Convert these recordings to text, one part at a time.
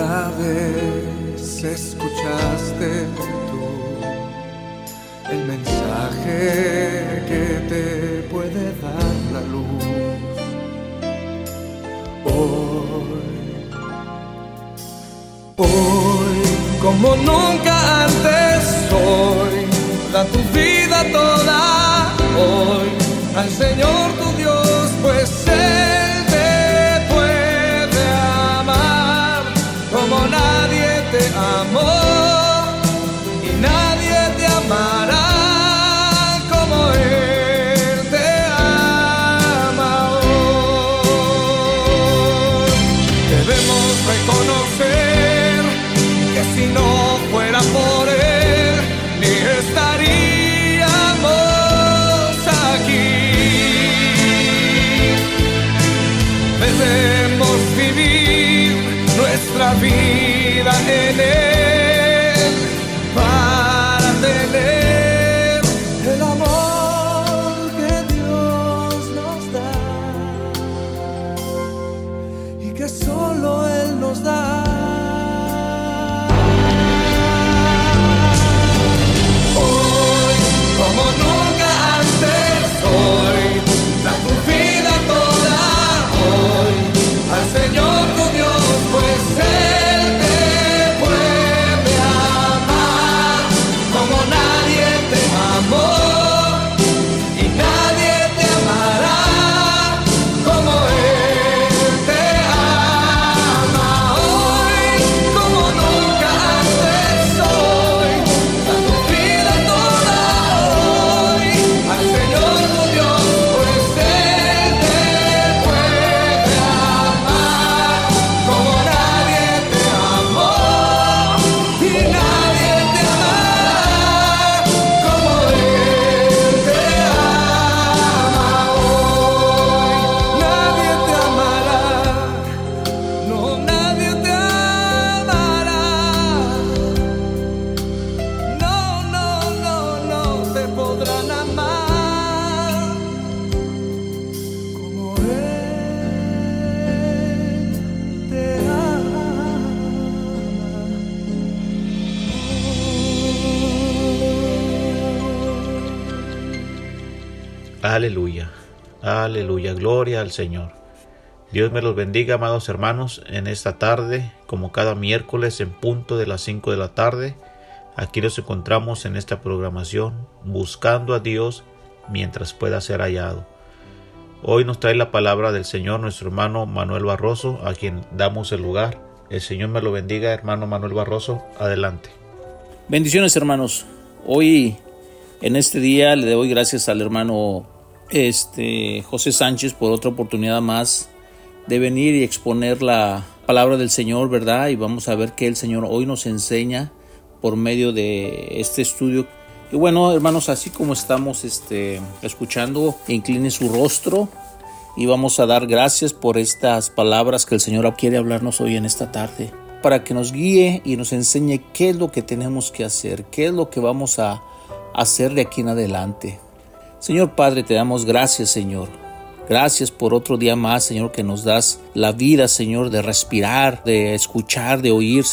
vez escuchaste tú el mensaje que te puede dar la luz. Hoy, hoy, como nunca antes, hoy, da tu vida toda, hoy, al Señor tu Dios estaríamos aquí. Debemos vivir nuestra vida. Aleluya, aleluya, gloria al Señor. Dios me los bendiga, amados hermanos, en esta tarde, como cada miércoles en punto de las 5 de la tarde. Aquí nos encontramos en esta programación, buscando a Dios mientras pueda ser hallado. Hoy nos trae la palabra del Señor nuestro hermano Manuel Barroso, a quien damos el lugar. El Señor me lo bendiga, hermano Manuel Barroso. Adelante. Bendiciones, hermanos. Hoy en este día le doy gracias al hermano este, José Sánchez por otra oportunidad más de venir y exponer la palabra del Señor, ¿verdad? Y vamos a ver qué el Señor hoy nos enseña por medio de este estudio. Y bueno, hermanos, así como estamos este, escuchando, incline su rostro y vamos a dar gracias por estas palabras que el Señor quiere hablarnos hoy en esta tarde, para que nos guíe y nos enseñe qué es lo que tenemos que hacer, qué es lo que vamos a hacer de aquí en adelante. Señor Padre, te damos gracias, Señor. Gracias por otro día más, Señor, que nos das la vida, Señor, de respirar, de escuchar, de oír.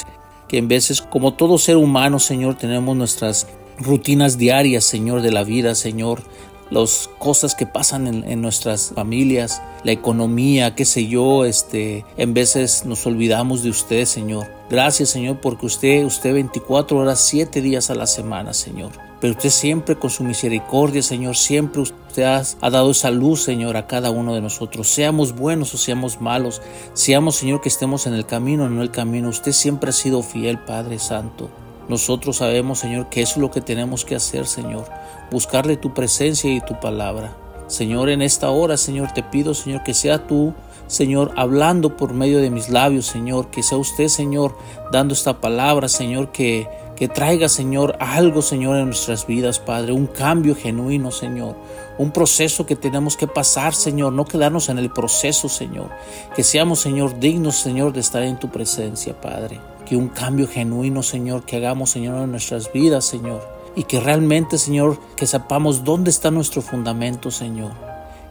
Que en veces, como todo ser humano, Señor, tenemos nuestras rutinas diarias, Señor, de la vida, Señor. Las cosas que pasan en, nuestras familias, la economía, qué sé yo, este, en veces nos olvidamos de usted, Señor. Gracias, Señor, porque usted, usted 24 horas, 7 días a la semana, Señor pero usted siempre con su misericordia, Señor, siempre usted ha, dado esa luz, Señor, a cada uno de nosotros. Seamos buenos o seamos malos, seamos, Señor, que estemos en el camino o no el camino. Usted siempre ha sido fiel, Padre Santo. Nosotros sabemos, Señor, que eso es lo que tenemos que hacer, Señor, buscarle tu presencia y tu palabra. Señor, en esta hora, Señor, te pido, Señor, que sea tú Señor, hablando por medio de mis labios, Señor, que sea usted, Señor, dando esta palabra, Señor, que, que traiga, Señor, algo, Señor, en nuestras vidas, Padre, un cambio genuino, Señor, un proceso que tenemos que pasar, Señor, no quedarnos en el proceso, Señor, que seamos, Señor, dignos, Señor, de estar en tu presencia, Padre, que un cambio genuino, Señor, que hagamos, Señor, en nuestras vidas, Señor, y que realmente, Señor, que sepamos dónde está nuestro fundamento, Señor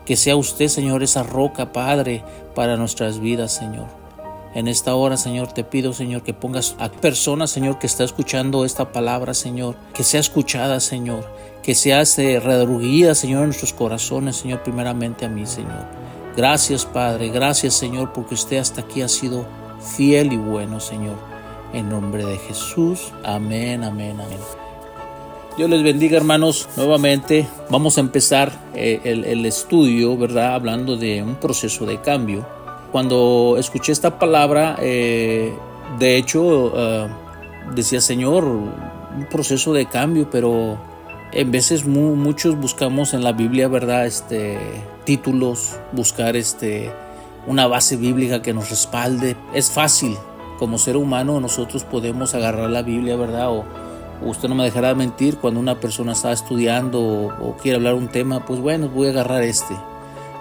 que sea usted, Señor, esa roca, Padre, para nuestras vidas, Señor. En esta hora, Señor, te pido, Señor, que pongas a personas, Señor, que está escuchando esta palabra, Señor, que sea escuchada, Señor, que sea este, redruguida, Señor, en nuestros corazones, Señor, primeramente a mí, Señor. Gracias, Padre, gracias, Señor, porque usted hasta aquí ha sido fiel y bueno, Señor. En nombre de Jesús, amén, amén, amén. Dios les bendiga hermanos, nuevamente vamos a empezar eh, el, estudio, ¿verdad? Hablando de un proceso de cambio. Cuando escuché esta palabra, eh, de hecho, eh, decía Señor, un proceso de cambio, pero en veces muchos buscamos en la Biblia, ¿verdad? Este, títulos, buscar este, una base bíblica que nos respalde. Es fácil, como ser humano nosotros podemos agarrar la Biblia, ¿verdad? O, usted no me dejará mentir cuando una persona está estudiando o, quiere hablar un tema, pues bueno, voy a agarrar este.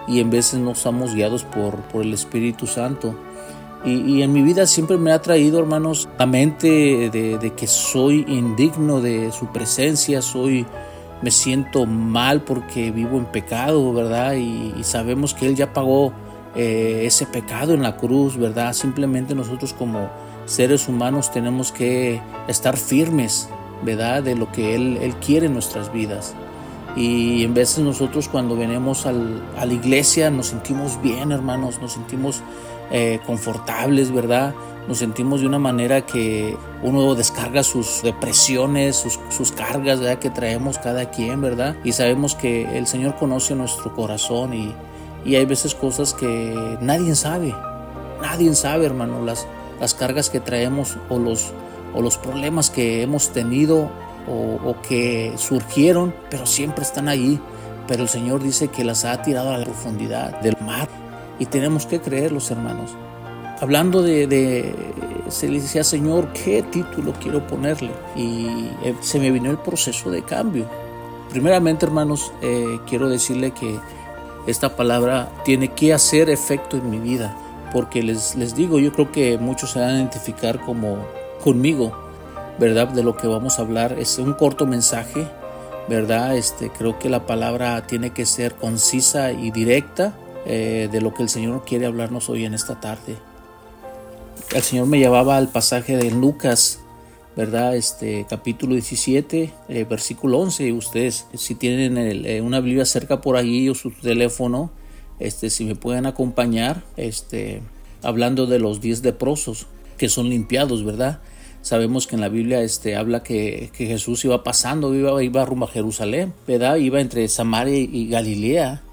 Y en veces no estamos guiados por, por el Espíritu Santo. Y, en mi vida siempre me ha traído, hermanos, la mente de, que soy indigno de su presencia, soy, me siento mal porque vivo en pecado, ¿verdad? Y, sabemos que Él ya pagó eh, ese pecado en la cruz, ¿verdad? Simplemente nosotros como seres humanos tenemos que estar firmes ¿verdad? De lo que Él, Él quiere en nuestras vidas. Y en veces nosotros cuando venimos al, a la iglesia nos sentimos bien, hermanos, nos sentimos eh, confortables, ¿verdad? Nos sentimos de una manera que uno descarga sus depresiones, sus, sus cargas ¿verdad? que traemos cada quien, ¿verdad? Y sabemos que el Señor conoce nuestro corazón y, y hay veces cosas que nadie sabe, nadie sabe, hermano, las, las cargas que traemos o los, o los problemas que hemos tenido o, que surgieron, pero siempre están ahí. Pero el Señor dice que las ha tirado a la profundidad del mar y tenemos que creer los hermanos. Hablando de, se le decía, Señor, ¿qué título quiero ponerle? Y eh, se me vino el proceso de cambio. Primeramente, hermanos, eh, quiero decirle que esta palabra tiene que hacer efecto en mi vida, porque les, les digo, yo creo que muchos se van a identificar como conmigo, ¿verdad? De lo que vamos a hablar. Es un corto mensaje, ¿verdad? Este, creo que la palabra tiene que ser concisa y directa eh, de lo que el Señor quiere hablarnos hoy en esta tarde. El Señor me llevaba al pasaje de Lucas, ¿verdad? Este capítulo 17, eh, versículo 11. Ustedes, si tienen eh, una Biblia cerca por ahí o su teléfono, este, si me pueden acompañar, este, hablando de los diez leprosos que son limpiados, ¿verdad? Sabemos que en la Biblia este, habla que, Jesús iba pasando, iba, iba rumbo a Jerusalén, ¿verdad? Iba entre Samaria y Galilea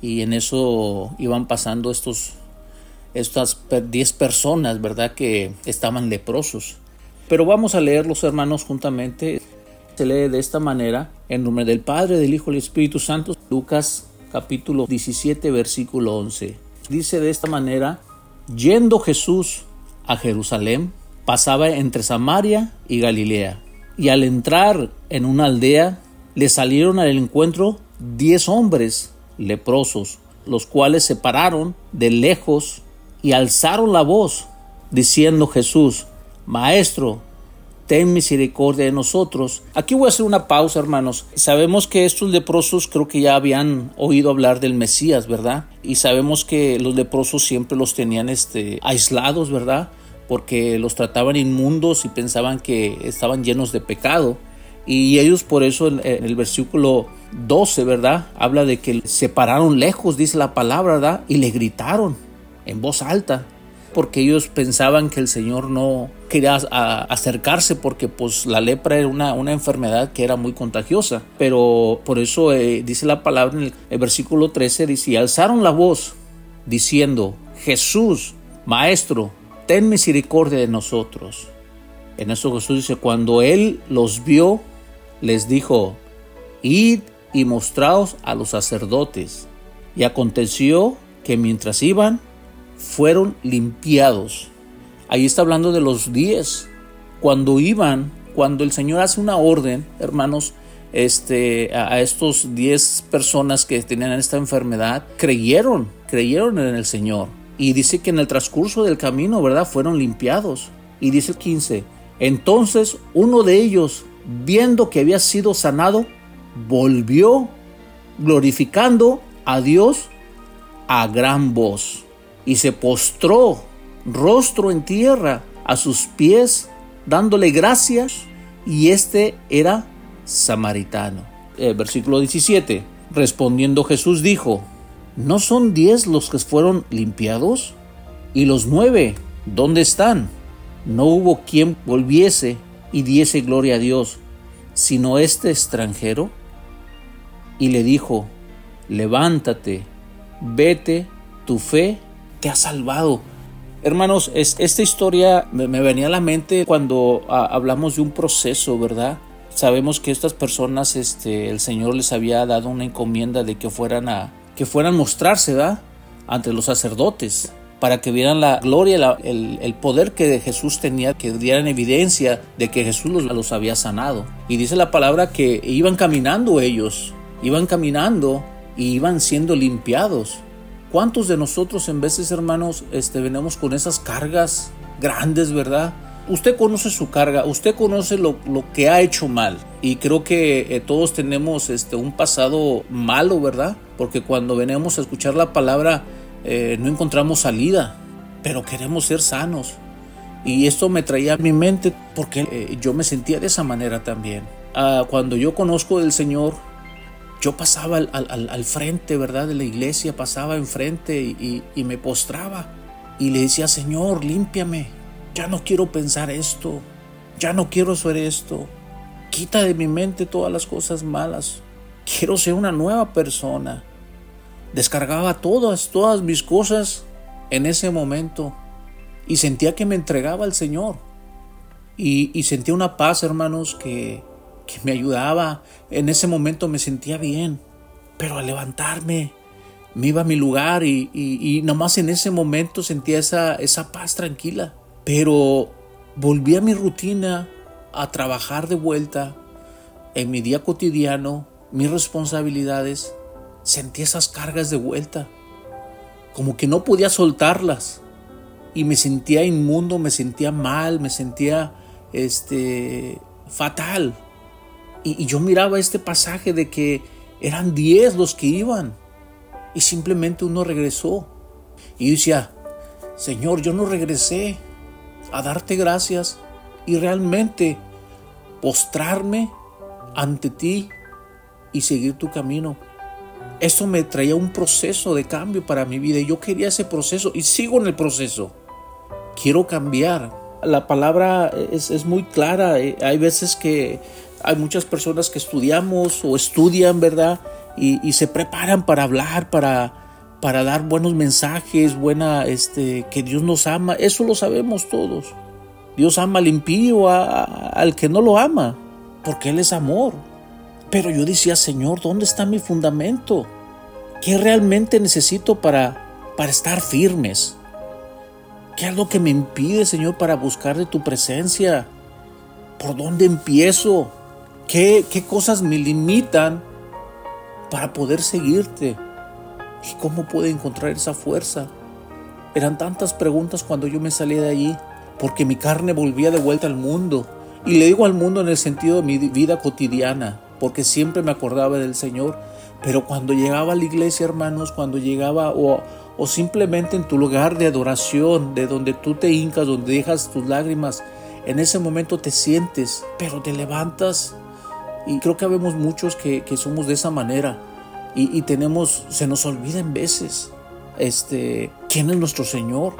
y en eso iban pasando estos, estas 10 personas, ¿verdad? Que estaban leprosos. Pero vamos a leer los hermanos juntamente. Se lee de esta manera, en nombre del Padre, del Hijo y del Espíritu Santo, Lucas capítulo 17, versículo 11. Dice de esta manera, yendo Jesús a Jerusalén, pasaba entre Samaria y Galilea. Y al entrar en una aldea, le salieron al encuentro diez hombres leprosos, los cuales se pararon de lejos y alzaron la voz, diciendo Jesús, Maestro, ten misericordia de nosotros. Aquí voy a hacer una pausa, hermanos. Sabemos que estos leprosos creo que ya habían oído hablar del Mesías, ¿verdad? Y sabemos que los leprosos siempre los tenían este, aislados, ¿verdad? Porque los trataban inmundos y pensaban que estaban llenos de pecado. Y ellos por eso en, el versículo 12, ¿verdad? Habla de que se pararon lejos, dice la palabra, ¿verdad? Y le gritaron en voz alta. porque ellos pensaban que el Señor no quería acercarse porque pues la lepra era una, una, enfermedad que era muy contagiosa. Pero por eso eh, dice la palabra en el, versículo 13, dice, y alzaron la voz diciendo, Jesús, Maestro, ten misericordia de nosotros. En eso Jesús dice, cuando Él los vio, les dijo, id y mostraos a los sacerdotes. Y aconteció que mientras iban, fueron limpiados. Ahí está hablando de los diez. Cuando iban, cuando el Señor hace una orden, hermanos, este, a, estos diez personas que tenían esta enfermedad, creyeron, creyeron en el Señor. Y dice que en el transcurso del camino, ¿verdad? Fueron limpiados. Y dice el 15, entonces uno de ellos, viendo que había sido sanado, volvió glorificando a Dios a gran voz y se postró rostro en tierra a sus pies, dándole gracias, y este era samaritano. El versículo 17. Respondiendo Jesús dijo, ¿no son diez los que fueron limpiados? ¿Y los nueve, dónde están? No hubo quien volviese y diese gloria a Dios, sino este extranjero. Y le dijo, levántate, vete, tu fe te ha salvado. Hermanos, es, esta historia me, venía a la mente cuando ah, hablamos de un proceso, ¿verdad? Sabemos que estas personas, este, el Señor les había dado una encomienda de que fueran a, que fueran mostrarse, ¿verdad? Ante los sacerdotes, para que vieran la gloria, el, el, poder que Jesús tenía, que dieran evidencia de que Jesús los, los había sanado. Y dice la palabra que iban caminando ellos, iban caminando y iban siendo limpiados. ¿Cuántos de nosotros en veces, hermanos, este, venimos con esas cargas grandes, verdad? Usted conoce su carga, usted conoce lo, que ha hecho mal y creo que eh, todos tenemos este, un pasado malo, ¿verdad? Porque cuando venimos a escuchar la palabra eh, no encontramos salida, pero queremos ser sanos. Y esto me traía a mi mente porque eh, yo me sentía de esa manera también. Ah, cuando yo conozco del Señor, yo pasaba al, frente, ¿verdad? De la iglesia, pasaba enfrente y, y me postraba y le decía, Señor, límpiame, ya no quiero pensar esto, ya no quiero hacer esto, quita de mi mente todas las cosas malas, quiero ser una nueva persona. Descargaba todas, todas mis cosas en ese momento y sentía que me entregaba al Señor. Y, y sentía una paz, hermanos, que, que me ayudaba. En ese momento me sentía bien, pero al levantarme me iba a mi lugar y, y, nomás en ese momento sentía esa, esa paz tranquila. Pero volví a mi rutina, a trabajar de vuelta en mi día cotidiano, mis responsabilidades. Sentí esas cargas de vuelta, como que no podía soltarlas y me sentía inmundo, me sentía mal, me sentía este fatal. Y, yo miraba este pasaje de que eran diez los que iban y simplemente uno regresó. Y decía, Señor, yo no regresé a darte gracias y realmente postrarme ante ti y seguir tu camino. Eso me traía un proceso de cambio para mi vida. y Yo quería ese proceso y sigo en el proceso. Quiero cambiar. La palabra es, muy clara. Hay veces que hay muchas personas que estudiamos o estudian, ¿verdad? Y, se preparan para hablar, para, para dar buenos mensajes, buena, este, que Dios nos ama. Eso lo sabemos todos. Dios ama al impío, al que no lo ama, porque Él es amor. Pero yo decía, Señor, ¿dónde está mi fundamento? ¿Qué realmente necesito para, para estar firmes? ¿Qué es lo que me impide, Señor, para buscar de tu presencia? ¿Por dónde empiezo? ¿Qué, cosas me limitan para poder seguirte? ¿Y cómo puedo encontrar esa fuerza? Eran tantas preguntas cuando yo me salí de allí, porque mi carne volvía de vuelta al mundo. Y le digo al mundo en el sentido de mi vida cotidiana, porque siempre me acordaba del Señor. Pero cuando llegaba a la iglesia, hermanos, cuando llegaba o, o simplemente en tu lugar de adoración, de donde tú te hincas, donde dejas tus lágrimas, en ese momento te sientes, pero te levantas y creo que habemos muchos que, somos de esa manera. Y, tenemos, se nos olvida en veces, este, quién es nuestro Señor.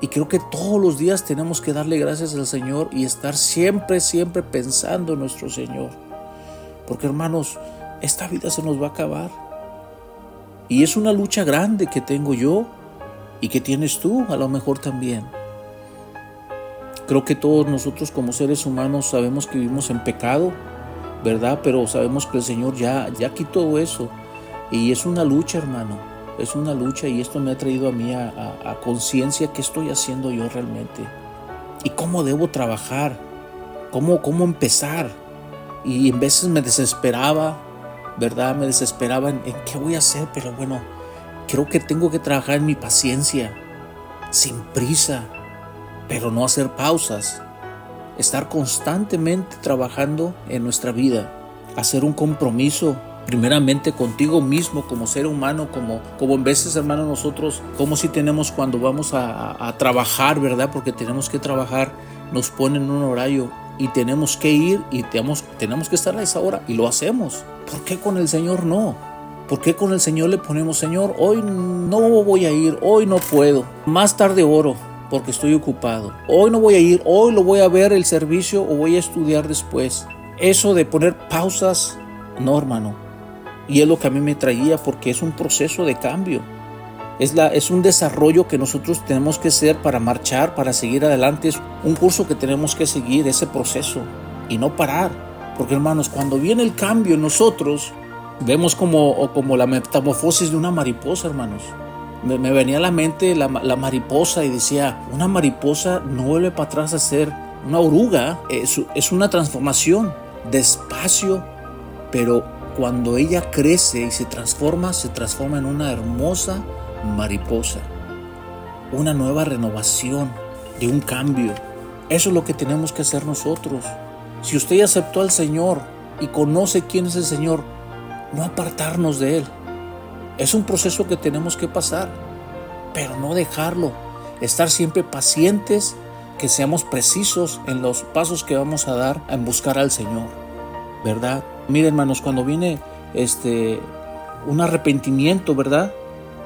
Y creo que todos los días tenemos que darle gracias al Señor y estar siempre, siempre pensando en nuestro Señor. Porque hermanos, esta vida se nos va a acabar. Y es una lucha grande que tengo yo y que tienes tú a lo mejor también. Creo que todos nosotros como seres humanos sabemos que vivimos en pecado, ¿verdad? Pero sabemos que el Señor ya, ya quitó eso. Y es una lucha, hermano. Es una lucha y esto me ha traído a mí a, conciencia qué estoy haciendo yo realmente. Y cómo debo trabajar. Cómo, cómo empezar. Y en veces me desesperaba, ¿verdad? Me desesperaba en, qué voy a hacer. Pero bueno, creo que tengo que trabajar en mi paciencia. Sin prisa. Pero no hacer pausas estar constantemente trabajando en nuestra vida, hacer un compromiso primeramente contigo mismo como ser humano, como, como en veces hermano nosotros, como si tenemos cuando vamos a, trabajar, ¿verdad? Porque tenemos que trabajar, nos ponen un horario y tenemos que ir y tenemos, tenemos que estar a esa hora y lo hacemos. ¿Por qué con el Señor no? ¿Por qué con el Señor le ponemos, Señor, hoy no voy a ir, hoy no puedo, más tarde oro, porque estoy ocupado. Hoy no voy a ir, hoy lo voy a ver el servicio o voy a estudiar después. Eso de poner pausas, no hermano. Y es lo que a mí me traía porque es un proceso de cambio. Es, la, es un desarrollo que nosotros tenemos que hacer para marchar, para seguir adelante. Es un curso que tenemos que seguir, ese proceso, y no parar. Porque hermanos, cuando viene el cambio en nosotros, vemos como, como la metamorfosis de una mariposa, hermanos me, venía a la mente la, mariposa y decía, una mariposa no vuelve para atrás a ser una oruga, es, es una transformación despacio, pero cuando ella crece y se transforma, se transforma en una hermosa mariposa, una nueva renovación, de un cambio. Eso es lo que tenemos que hacer nosotros. Si usted aceptó al Señor y conoce quién es el Señor, no apartarnos de Él. Es un proceso que tenemos que pasar, pero no dejarlo. Estar siempre pacientes, que seamos precisos en los pasos que vamos a dar en buscar al Señor. ¿Verdad? Miren, hermanos, cuando viene este un arrepentimiento, ¿verdad?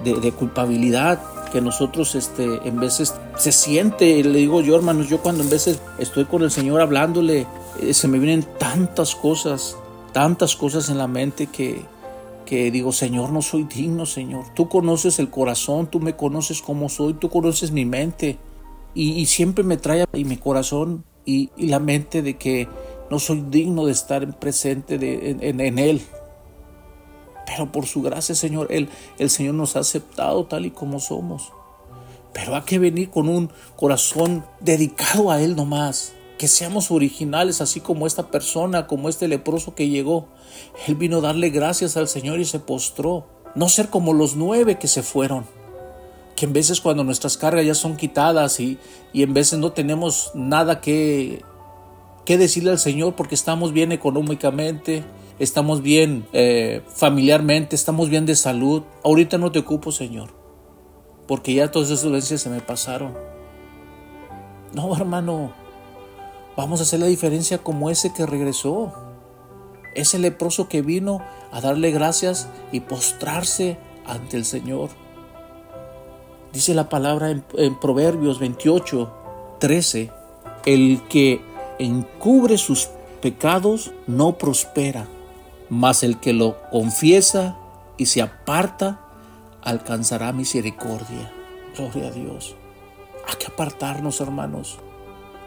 De, culpabilidad que nosotros este en veces se siente, le digo yo, hermanos, yo cuando en veces estoy con el Señor hablándole, eh, se me vienen tantas cosas, tantas cosas en la mente que que digo, Señor, no soy digno, Señor. Tú conoces el corazón, tú me conoces como soy, tú conoces mi mente. Y, siempre me trae y mi corazón y, la mente de que no soy digno de estar presente de, en, Él. Pero por su gracia, Señor, Él, el Señor nos ha aceptado tal y como somos. Pero hay que venir con un corazón dedicado a Él nomás que seamos originales, así como esta persona, como este leproso que llegó. Él vino a darle gracias al Señor y se postró. No ser como los nueve que se fueron. Que en veces cuando nuestras cargas ya son quitadas y, y en veces no tenemos nada que, que decirle al Señor porque estamos bien económicamente, estamos bien eh, familiarmente, estamos bien de salud. Ahorita no te ocupo, Señor, porque ya todas esas dolencias se me pasaron. No, hermano, Vamos a hacer la diferencia como ese que regresó. Ese leproso que vino a darle gracias y postrarse ante el Señor. Dice la palabra en, Proverbios 28, 13, el que encubre sus pecados no prospera, mas el que lo confiesa y se aparta alcanzará misericordia. Gloria a Dios. Hay que apartarnos, hermanos.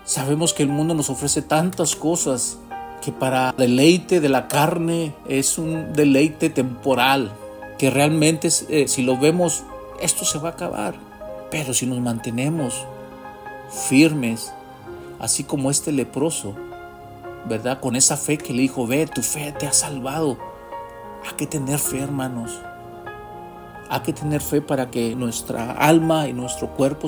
Sabemos que el mundo nos ofrece tantas cosas que para deleite de la carne es un deleite temporal, que realmente eh, si lo vemos, esto se va a acabar. Pero si nos mantenemos firmes, así como este leproso, ¿verdad? Con esa fe que le dijo, ve, tu fe te ha salvado. Hay que tener fe, hermanos. Hay que tener fe para que nuestra alma y nuestro cuerpo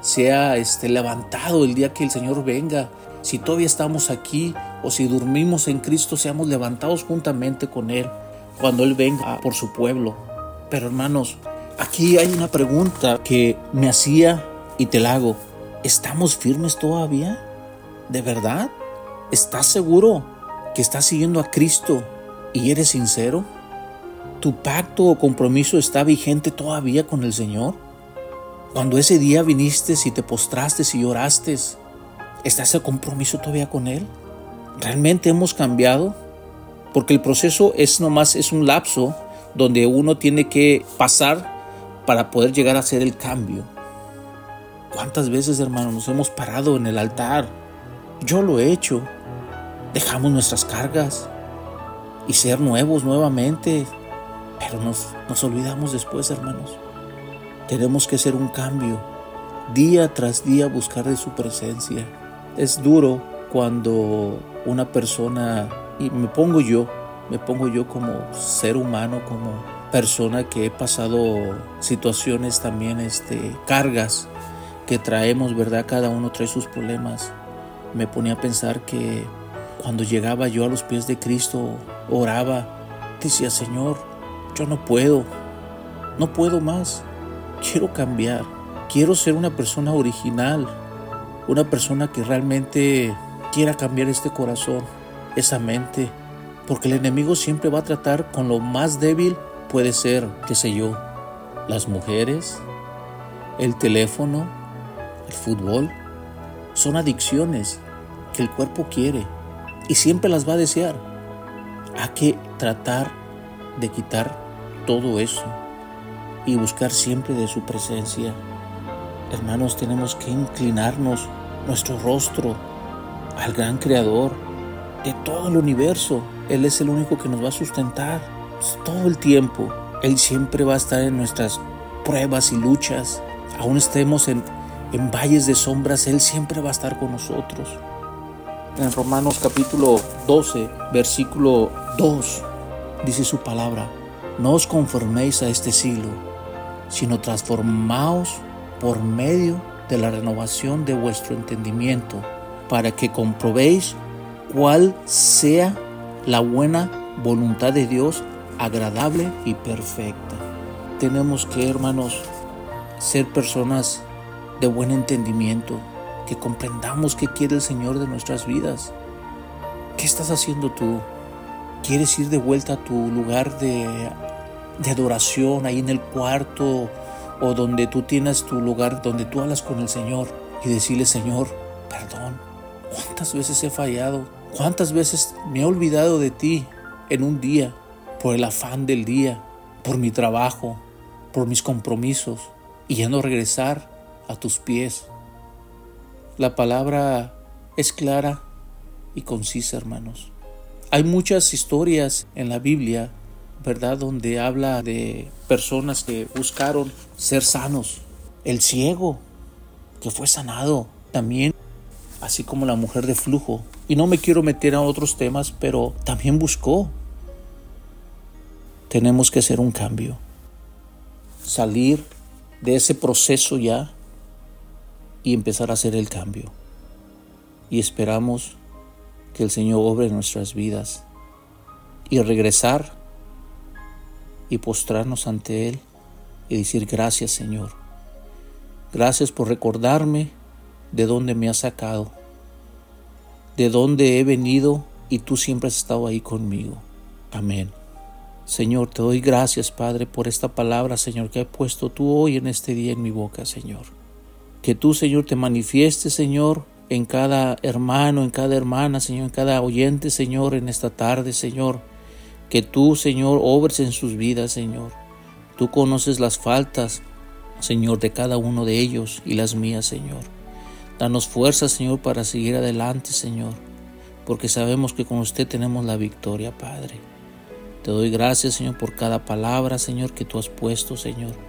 sea este, levantado el día que el Señor venga. Si todavía estamos aquí o si dormimos en Cristo, seamos levantados juntamente con Él cuando Él venga por su pueblo. Pero hermanos, aquí hay una pregunta que me hacía y te la hago. ¿Estamos firmes todavía? ¿De verdad? ¿Estás seguro que estás siguiendo a Cristo y eres sincero? ¿Tu pacto o compromiso está vigente todavía con el Señor? Cuando ese día viniste y te postraste y lloraste, ¿está ese compromiso todavía con Él? ¿Realmente hemos cambiado? Porque el proceso es nomás es un lapso donde uno tiene que pasar para poder llegar a hacer el cambio. ¿Cuántas veces, hermanos, nos hemos parado en el altar? Yo lo he hecho. Dejamos nuestras cargas y ser nuevos nuevamente. Pero nos, nos olvidamos después, hermanos. Tenemos que hacer un cambio. Día tras día buscar de su presencia. Es duro cuando una persona, y me pongo yo, me pongo yo como ser humano, como persona que he pasado situaciones también, este, cargas que traemos, ¿verdad? Cada uno trae sus problemas. Me ponía a pensar que cuando llegaba yo a los pies de Cristo, oraba, decía, Señor, yo no puedo, no puedo más, quiero cambiar, quiero ser una persona original, una persona que realmente quiera cambiar este corazón, esa mente, porque el enemigo siempre va a tratar con lo más débil, puede ser, qué sé yo, las mujeres, el teléfono, el fútbol, son adicciones que el cuerpo quiere y siempre las va a desear. Hay que tratar de quitar todo eso y buscar siempre de su presencia. Hermanos, tenemos que inclinarnos nuestro rostro al gran creador de todo el universo. Él es el único que nos va a sustentar todo el tiempo. Él siempre va a estar en nuestras pruebas y luchas. Aún estemos en en valles de sombras, Él siempre va a estar con nosotros. En Romanos capítulo 12, versículo 2, dice su palabra, no os conforméis a este siglo, sino transformaos por medio de la renovación de vuestro entendimiento, para que comprobéis cuál sea la buena voluntad de Dios, agradable y perfecta. Tenemos que, hermanos, ser personas de buen entendimiento, que comprendamos qué quiere el Señor de nuestras vidas. ¿Qué estás haciendo tú? ¿Quieres ir de vuelta a tu lugar de, adoración, ahí en el cuarto o donde tú tienes tu lugar, donde tú hablas con el Señor y decirle, Señor, perdón, ¿cuántas veces he fallado? ¿Cuántas veces me he olvidado de ti en un día por el afán del día, por mi trabajo, por mis compromisos y ya no regresar a tus pies. La palabra es clara y concisa, hermanos. Hay muchas historias en la Biblia, ¿verdad?, donde habla de personas que buscaron ser sanos. El ciego, que fue sanado también, así como la mujer de flujo. Y no me quiero meter a otros temas, pero también buscó. Tenemos que hacer un cambio. Salir de ese proceso ya y empezar a hacer el cambio. Y esperamos que el Señor obre nuestras vidas y regresar y postrarnos ante Él y decir gracias Señor. Gracias por recordarme de dónde me has sacado, de dónde he venido y tú siempre has estado ahí conmigo. Amén. Señor, te doy gracias, Padre, por esta palabra, Señor, que has puesto tú hoy en este día en mi boca, Señor. Que tú, Señor, te manifiestes, Señor, en cada hermano, en cada hermana, Señor, en cada oyente, Señor, en esta tarde, Señor. Que tú, Señor, obres en sus vidas, Señor. Tú conoces las faltas, Señor, de cada uno de ellos y las mías, Señor. Danos fuerza, Señor, para seguir adelante, Señor, porque sabemos que con usted tenemos la victoria, Padre. Te doy gracias, Señor, por cada palabra, Señor, que tú has puesto, Señor.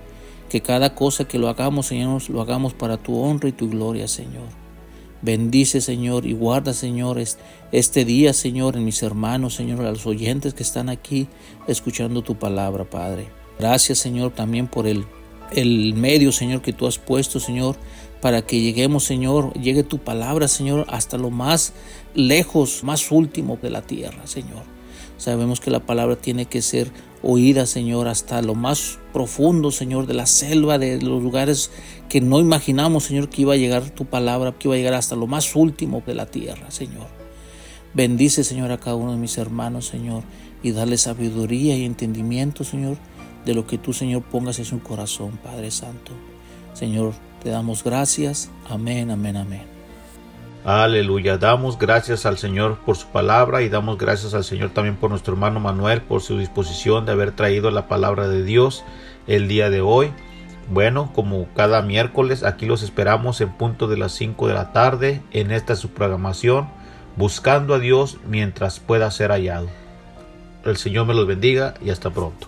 Que cada cosa que lo hagamos, Señor, lo hagamos para tu honra y tu gloria, Señor. Bendice, Señor, y guarda, Señor, este día, Señor, en mis hermanos, Señor, a los oyentes que están aquí escuchando tu palabra, Padre. Gracias, Señor, también por el, el medio, Señor, que tú has puesto, Señor, para que lleguemos, Señor, llegue tu palabra, Señor, hasta lo más lejos, más último de la tierra, Señor. Sabemos que la palabra tiene que ser oída, Señor, hasta lo más profundo, Señor, de la selva, de los lugares que no imaginamos, Señor, que iba a llegar tu palabra, que iba a llegar hasta lo más último de la tierra, Señor. Bendice, Señor, a cada uno de mis hermanos, Señor, y dale sabiduría y entendimiento, Señor, de lo que tú, Señor, pongas en su corazón, Padre Santo. Señor, te damos gracias. Amén, amén, amén. Aleluya. Damos gracias al Señor por su palabra y damos gracias al Señor también por nuestro hermano Manuel por su disposición de haber traído la palabra de Dios el día de hoy. Bueno, como cada miércoles, aquí los esperamos en punto de las 5 de la tarde en esta su programación, buscando a Dios mientras pueda ser hallado. El Señor me los bendiga y hasta pronto.